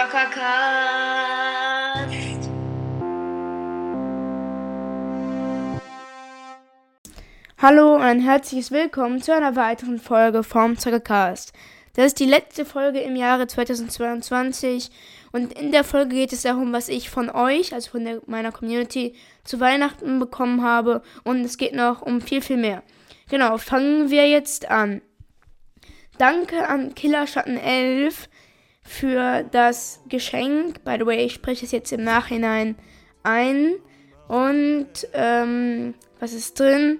Zockercast. Hallo und ein herzliches Willkommen zu einer weiteren Folge vom Zockercast. Das ist die letzte Folge im Jahre 2022 und in der Folge geht es darum, was ich von euch, also von der, meiner Community, zu Weihnachten bekommen habe und es geht noch um viel, viel mehr. Genau, fangen wir jetzt an. Danke an Killerschatten 11 für das Geschenk. By the way, ich spreche es jetzt im Nachhinein ein. Und ähm, was ist drin?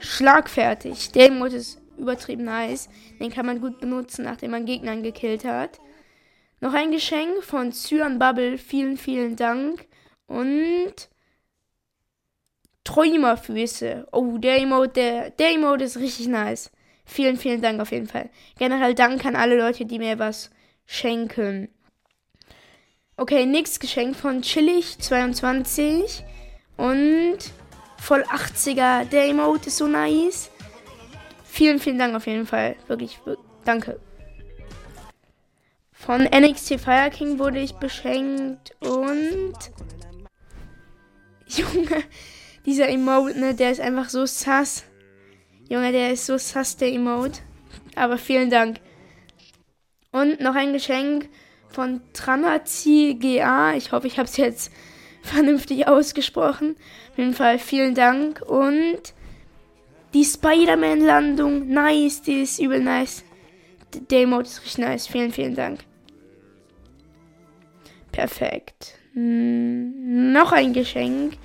Schlagfertig. Der Emote ist übertrieben nice. Den kann man gut benutzen, nachdem man Gegnern gekillt hat. Noch ein Geschenk von Cyan Bubble. Vielen, vielen Dank. Und Träumerfüße. Oh, der Emote, der, der Emote ist richtig nice. Vielen, vielen Dank auf jeden Fall. Generell Dank an alle Leute, die mir was schenken. Okay, nächstes Geschenk von Chillig22 und voll 80er. Der Emote ist so nice. Vielen, vielen Dank auf jeden Fall. Wirklich, wirklich danke. Von NXT Fire King wurde ich beschenkt und. Junge, dieser Emote, ne, der ist einfach so sass. Junge, der ist so sass, der Emote. Aber vielen Dank. Und noch ein Geschenk von Tramazi GA. Ich hoffe, ich habe es jetzt vernünftig ausgesprochen. Auf jeden Fall vielen Dank. Und die Spider-Man-Landung. Nice, die ist übel nice. Der Emote ist richtig nice. Vielen, vielen Dank. Perfekt. Hm, noch ein Geschenk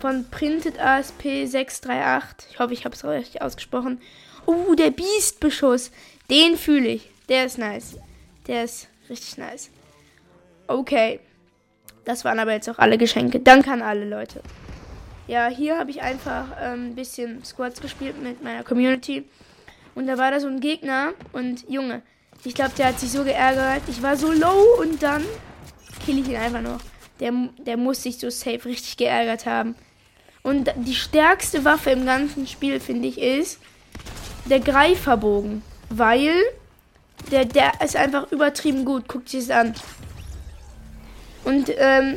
von Printed ASP 638. Ich hoffe, ich habe es richtig ausgesprochen. Oh, der Beast-Beschuss. Den fühle ich. Der ist nice. Der ist richtig nice. Okay. Das waren aber jetzt auch alle Geschenke. Danke an alle Leute. Ja, hier habe ich einfach ähm, ein bisschen Squads gespielt mit meiner Community. Und da war da so ein Gegner. Und Junge, ich glaube, der hat sich so geärgert. Ich war so low und dann kill ich ihn einfach noch. Der, der muss sich so safe richtig geärgert haben. Und die stärkste Waffe im ganzen Spiel, finde ich, ist der Greiferbogen. Weil der, der ist einfach übertrieben gut. Guckt sich das an. Und ähm,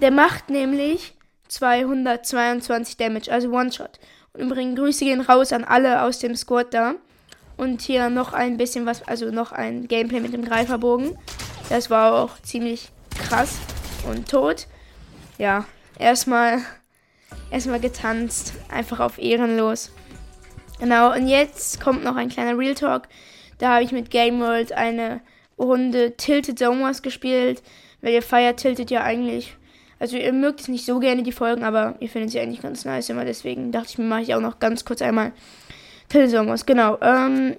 der macht nämlich 222 Damage, also One-Shot. Und übrigens Grüße gehen raus an alle aus dem Squad da. Und hier noch ein bisschen was, also noch ein Gameplay mit dem Greiferbogen. Das war auch ziemlich krass und tot. Ja, erstmal erstmal getanzt, einfach auf ehrenlos. Genau, und jetzt kommt noch ein kleiner Real Talk. Da habe ich mit Game World eine Runde Tilted Zomas gespielt, weil ihr feiert Tilted ja eigentlich. Also ihr mögt es nicht so gerne, die Folgen, aber ihr findet sie eigentlich ganz nice immer. Deswegen dachte ich mir, mache ich auch noch ganz kurz einmal Tilted Zomas. Genau, ähm,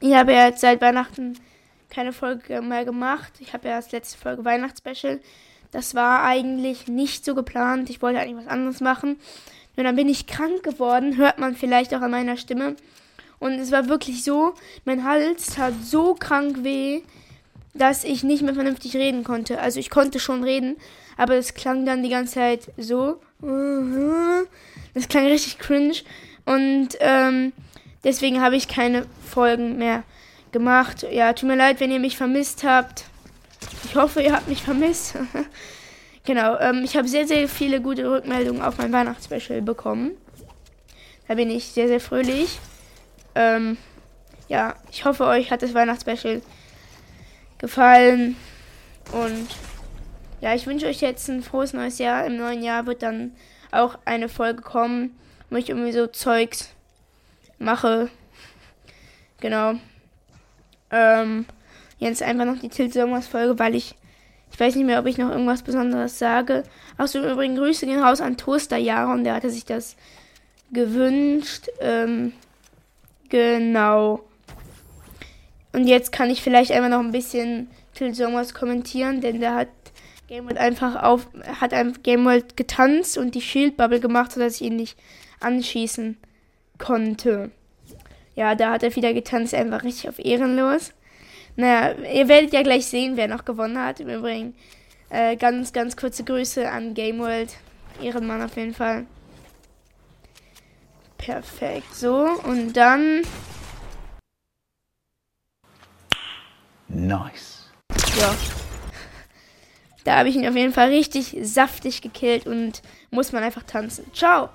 ich habe ja jetzt seit Weihnachten keine Folge mehr gemacht. Ich habe ja das letzte Folge Weihnachtsspecial das war eigentlich nicht so geplant. Ich wollte eigentlich was anderes machen. Nur dann bin ich krank geworden, hört man vielleicht auch an meiner Stimme. Und es war wirklich so, mein Hals tat so krank weh, dass ich nicht mehr vernünftig reden konnte. Also ich konnte schon reden, aber es klang dann die ganze Zeit so. Das klang richtig cringe. Und ähm, deswegen habe ich keine Folgen mehr gemacht. Ja, tut mir leid, wenn ihr mich vermisst habt. Ich hoffe, ihr habt mich vermisst. genau, ähm, ich habe sehr, sehr viele gute Rückmeldungen auf mein Weihnachtsspecial bekommen. Da bin ich sehr, sehr fröhlich. Ähm, ja, ich hoffe, euch hat das Weihnachtsspecial gefallen. Und ja, ich wünsche euch jetzt ein frohes neues Jahr. Im neuen Jahr wird dann auch eine Folge kommen, wo ich irgendwie so Zeugs mache. Genau. Ähm, Jetzt einfach noch die Tilt Somers Folge, weil ich ich weiß nicht mehr, ob ich noch irgendwas Besonderes sage. Achso, übrigens Grüße gehen raus an Toaster Jaron, der hatte sich das gewünscht. Ähm, genau. Und jetzt kann ich vielleicht einfach noch ein bisschen Till Sommers kommentieren, denn der hat Game World einfach auf, hat ein Game World getanzt und die Shield Bubble gemacht, sodass ich ihn nicht anschießen konnte. Ja, da hat er wieder getanzt, einfach richtig auf ehrenlos. Naja, ihr werdet ja gleich sehen, wer noch gewonnen hat. Im Übrigen äh, ganz, ganz kurze Grüße an Game World. Ehrenmann auf jeden Fall. Perfekt. So, und dann. Nice. ja. Da habe ich ihn auf jeden Fall richtig saftig gekillt und muss man einfach tanzen. Ciao.